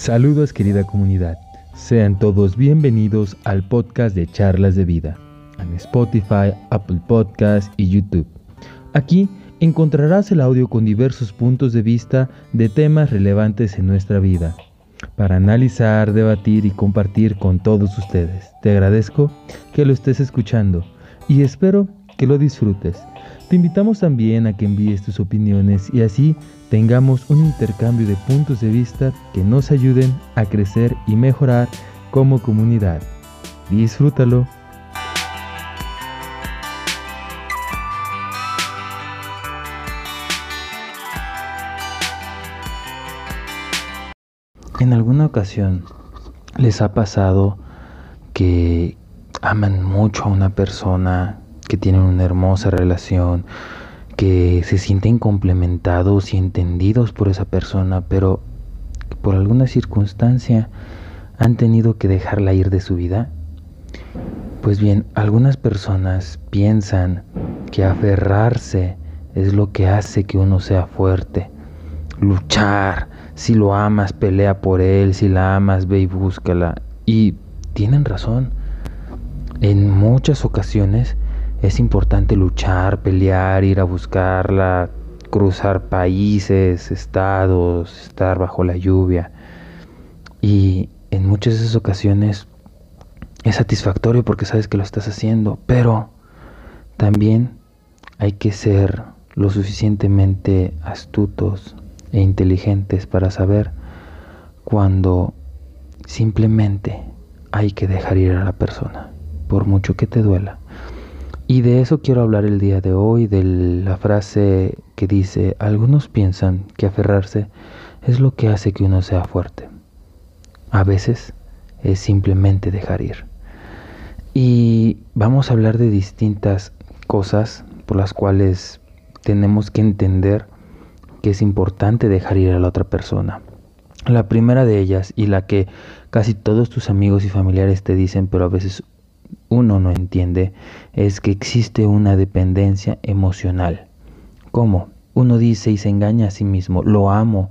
Saludos querida comunidad. Sean todos bienvenidos al podcast de Charlas de Vida en Spotify, Apple Podcast y YouTube. Aquí encontrarás el audio con diversos puntos de vista de temas relevantes en nuestra vida para analizar, debatir y compartir con todos ustedes. Te agradezco que lo estés escuchando y espero que lo disfrutes. Te invitamos también a que envíes tus opiniones y así tengamos un intercambio de puntos de vista que nos ayuden a crecer y mejorar como comunidad. Disfrútalo. En alguna ocasión les ha pasado que aman mucho a una persona, que tienen una hermosa relación, que se sienten complementados y entendidos por esa persona, pero por alguna circunstancia han tenido que dejarla ir de su vida? Pues bien, algunas personas piensan que aferrarse es lo que hace que uno sea fuerte. Luchar, si lo amas, pelea por él, si la amas, ve y búscala. Y tienen razón. En muchas ocasiones es importante luchar, pelear, ir a buscarla, cruzar países, estados, estar bajo la lluvia. Y en muchas de esas ocasiones es satisfactorio porque sabes que lo estás haciendo, pero también hay que ser lo suficientemente astutos e inteligentes para saber cuando simplemente hay que dejar ir a la persona, por mucho que te duela. Y de eso quiero hablar el día de hoy, de la frase que dice, algunos piensan que aferrarse es lo que hace que uno sea fuerte. A veces es simplemente dejar ir. Y vamos a hablar de distintas cosas por las cuales tenemos que entender que es importante dejar ir a la otra persona. La primera de ellas y la que casi todos tus amigos y familiares te dicen, pero a veces uno no entiende es que existe una dependencia emocional. ¿Cómo? Uno dice y se engaña a sí mismo, lo amo.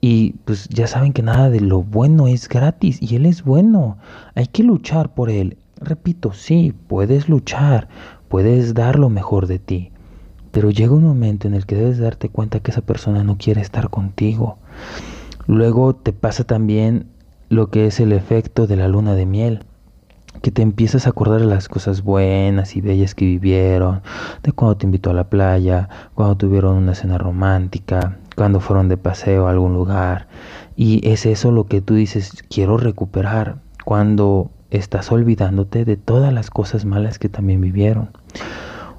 Y pues ya saben que nada de lo bueno es gratis y él es bueno. Hay que luchar por él. Repito, sí, puedes luchar, puedes dar lo mejor de ti. Pero llega un momento en el que debes darte cuenta que esa persona no quiere estar contigo. Luego te pasa también lo que es el efecto de la luna de miel que te empiezas a acordar de las cosas buenas y bellas que vivieron, de cuando te invitó a la playa, cuando tuvieron una cena romántica, cuando fueron de paseo a algún lugar. Y es eso lo que tú dices, quiero recuperar, cuando estás olvidándote de todas las cosas malas que también vivieron.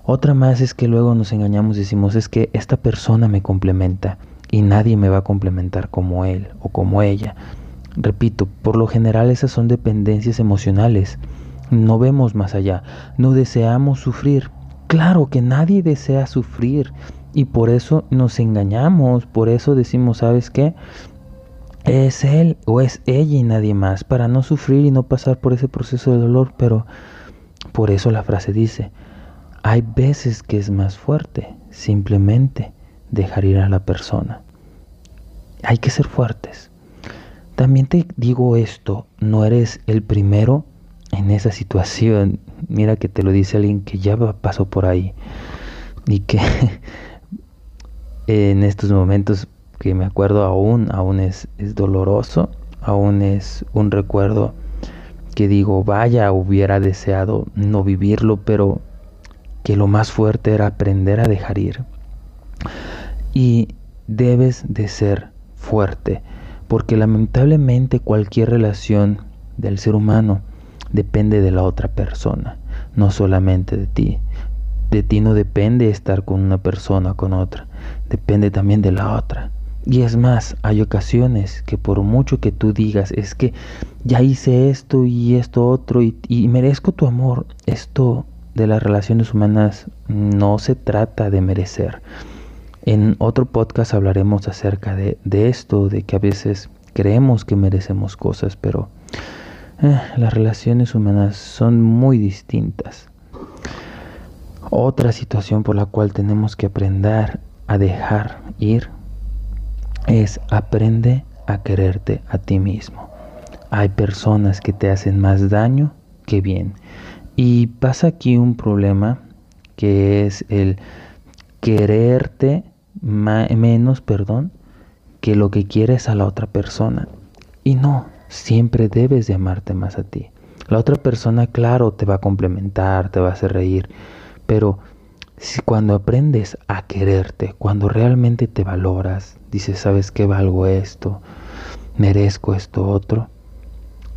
Otra más es que luego nos engañamos y decimos, es que esta persona me complementa y nadie me va a complementar como él o como ella. Repito, por lo general esas son dependencias emocionales. No vemos más allá, no deseamos sufrir. Claro que nadie desea sufrir y por eso nos engañamos, por eso decimos, ¿sabes qué? Es él o es ella y nadie más, para no sufrir y no pasar por ese proceso de dolor, pero por eso la frase dice, hay veces que es más fuerte simplemente dejar ir a la persona. Hay que ser fuertes. También te digo esto, no eres el primero en esa situación. Mira que te lo dice alguien que ya pasó por ahí y que en estos momentos que me acuerdo aún, aún es, es doloroso, aún es un recuerdo que digo, vaya, hubiera deseado no vivirlo, pero que lo más fuerte era aprender a dejar ir. Y debes de ser fuerte porque lamentablemente cualquier relación del ser humano depende de la otra persona, no solamente de ti. De ti no depende estar con una persona o con otra, depende también de la otra. Y es más, hay ocasiones que por mucho que tú digas, es que ya hice esto y esto otro y, y merezco tu amor, esto de las relaciones humanas no se trata de merecer. En otro podcast hablaremos acerca de, esto, de que a veces creemos que merecemos cosas, pero eh, las relaciones humanas son muy distintas. Otra situación por la cual tenemos que aprender a dejar ir es aprende a quererte a ti mismo. Hay personas que te hacen más daño que bien. Y pasa aquí un problema que es el quererte menos, perdón, que lo que quieres a la otra persona. Y no, siempre debes de amarte más a ti. La otra persona, claro, te va a complementar, te va a hacer reír, pero si cuando aprendes a quererte, cuando realmente te valoras, dices, ¿sabes qué valgo esto? Merezco esto otro,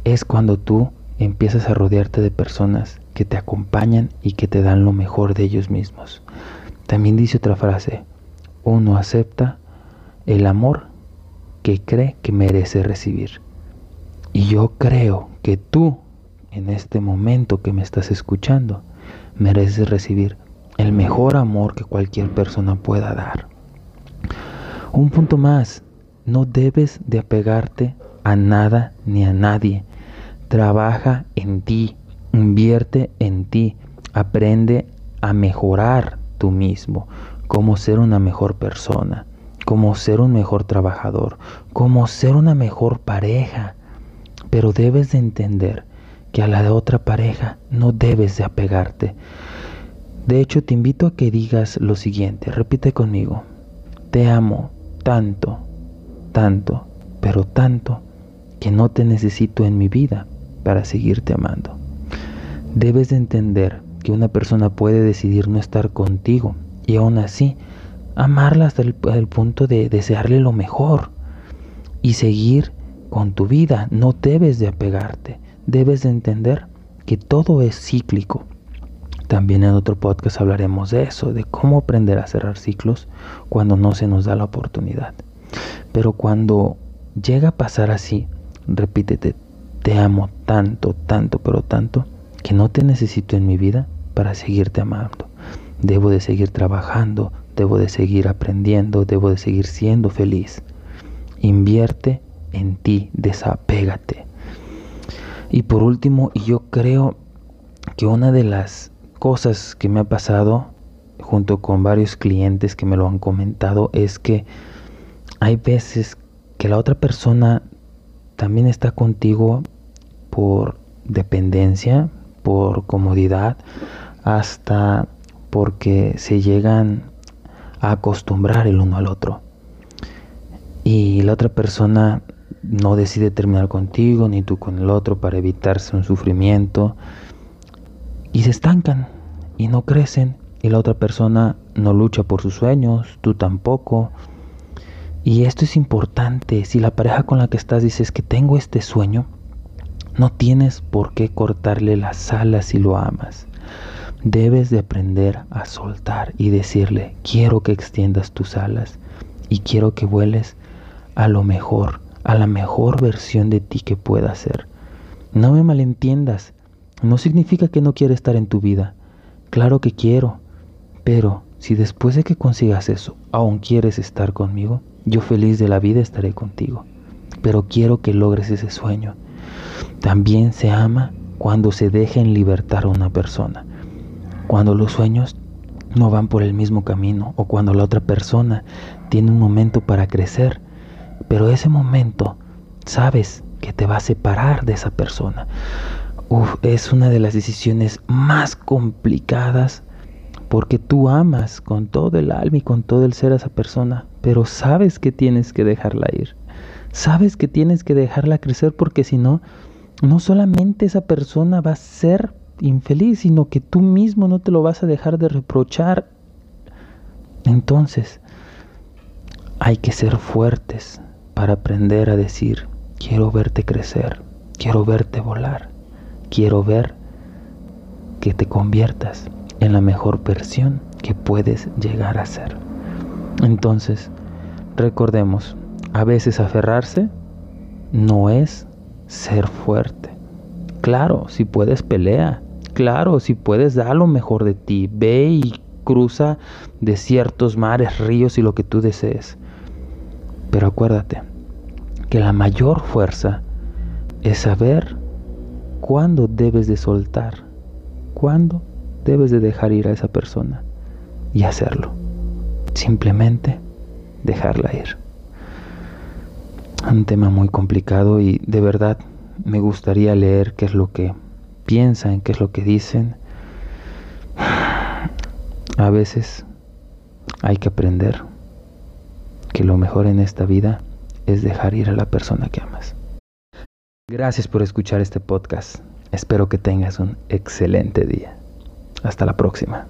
es cuando tú empiezas a rodearte de personas que te acompañan y que te dan lo mejor de ellos mismos. También dice otra frase, uno acepta el amor que cree que merece recibir. Y yo creo que tú, en este momento que me estás escuchando, mereces recibir el mejor amor que cualquier persona pueda dar. Un punto más, no debes de apegarte a nada ni a nadie. Trabaja en ti, invierte en ti, aprende a mejorar tú mismo, cómo ser una mejor persona, cómo ser un mejor trabajador, cómo ser una mejor pareja. Pero debes de entender que a la de otra pareja no debes de apegarte. De hecho, te invito a que digas lo siguiente, repite conmigo, te amo tanto, tanto, pero tanto, que no te necesito en mi vida para seguirte amando. Debes de entender que una persona puede decidir no estar contigo y aún así amarla hasta el, punto de desearle lo mejor y seguir con tu vida. No debes de apegarte, debes de entender que todo es cíclico. También en otro podcast hablaremos de eso, de cómo aprender a cerrar ciclos cuando no se nos da la oportunidad. Pero cuando llega a pasar así, repítete, te amo tanto, tanto, pero tanto, que no te necesito en mi vida para seguirte amando. Debo de seguir trabajando, debo de seguir aprendiendo, debo de seguir siendo feliz. Invierte en ti, desapégate. Y por último, y yo creo que una de las cosas que me ha pasado junto con varios clientes que me lo han comentado es que hay veces que la otra persona también está contigo por dependencia, por comodidad, hasta porque se llegan a acostumbrar el uno al otro. Y la otra persona no decide terminar contigo ni tú con el otro para evitarse un sufrimiento. Y se estancan y no crecen. Y la otra persona no lucha por sus sueños, tú tampoco. Y esto es importante. Si la pareja con la que estás dices que tengo este sueño, no tienes por qué cortarle las alas si lo amas. Debes de aprender a soltar y decirle, quiero que extiendas tus alas y quiero que vueles a lo mejor, a la mejor versión de ti que pueda ser. No me malentiendas, no significa que no quiera estar en tu vida. Claro que quiero, pero si después de que consigas eso aún quieres estar conmigo, yo feliz de la vida estaré contigo. Pero quiero que logres ese sueño. También se ama cuando se deja en libertad a una persona cuando los sueños no van por el mismo camino o cuando la otra persona tiene un momento para crecer, pero ese momento sabes que te va a separar de esa persona. es una de las decisiones más complicadas porque tú amas con todo el alma y con todo el ser a esa persona, pero sabes que tienes que dejarla ir. Sabes que tienes que dejarla crecer porque si no, no solamente esa persona va a ser infeliz, sino que tú mismo no te lo vas a dejar de reprochar. Entonces, hay que ser fuertes para aprender a decir, quiero verte crecer, quiero verte volar, quiero ver que te conviertas en la mejor versión que puedes llegar a ser. Entonces, recordemos, a veces aferrarse no es ser fuerte. Claro, si puedes pelea, Claro, si puedes dar lo mejor de ti, ve y cruza desiertos, mares, ríos y lo que tú desees. Pero acuérdate que la mayor fuerza es saber cuándo debes de soltar, cuándo debes de dejar ir a esa persona y hacerlo. Simplemente dejarla ir. un tema muy complicado y de verdad me gustaría leer qué es lo que piensan, qué es lo que dicen. A veces hay que aprender que lo mejor en esta vida es dejar ir a la persona que amas. Gracias por escuchar este podcast. Espero que tengas un excelente día. Hasta la próxima.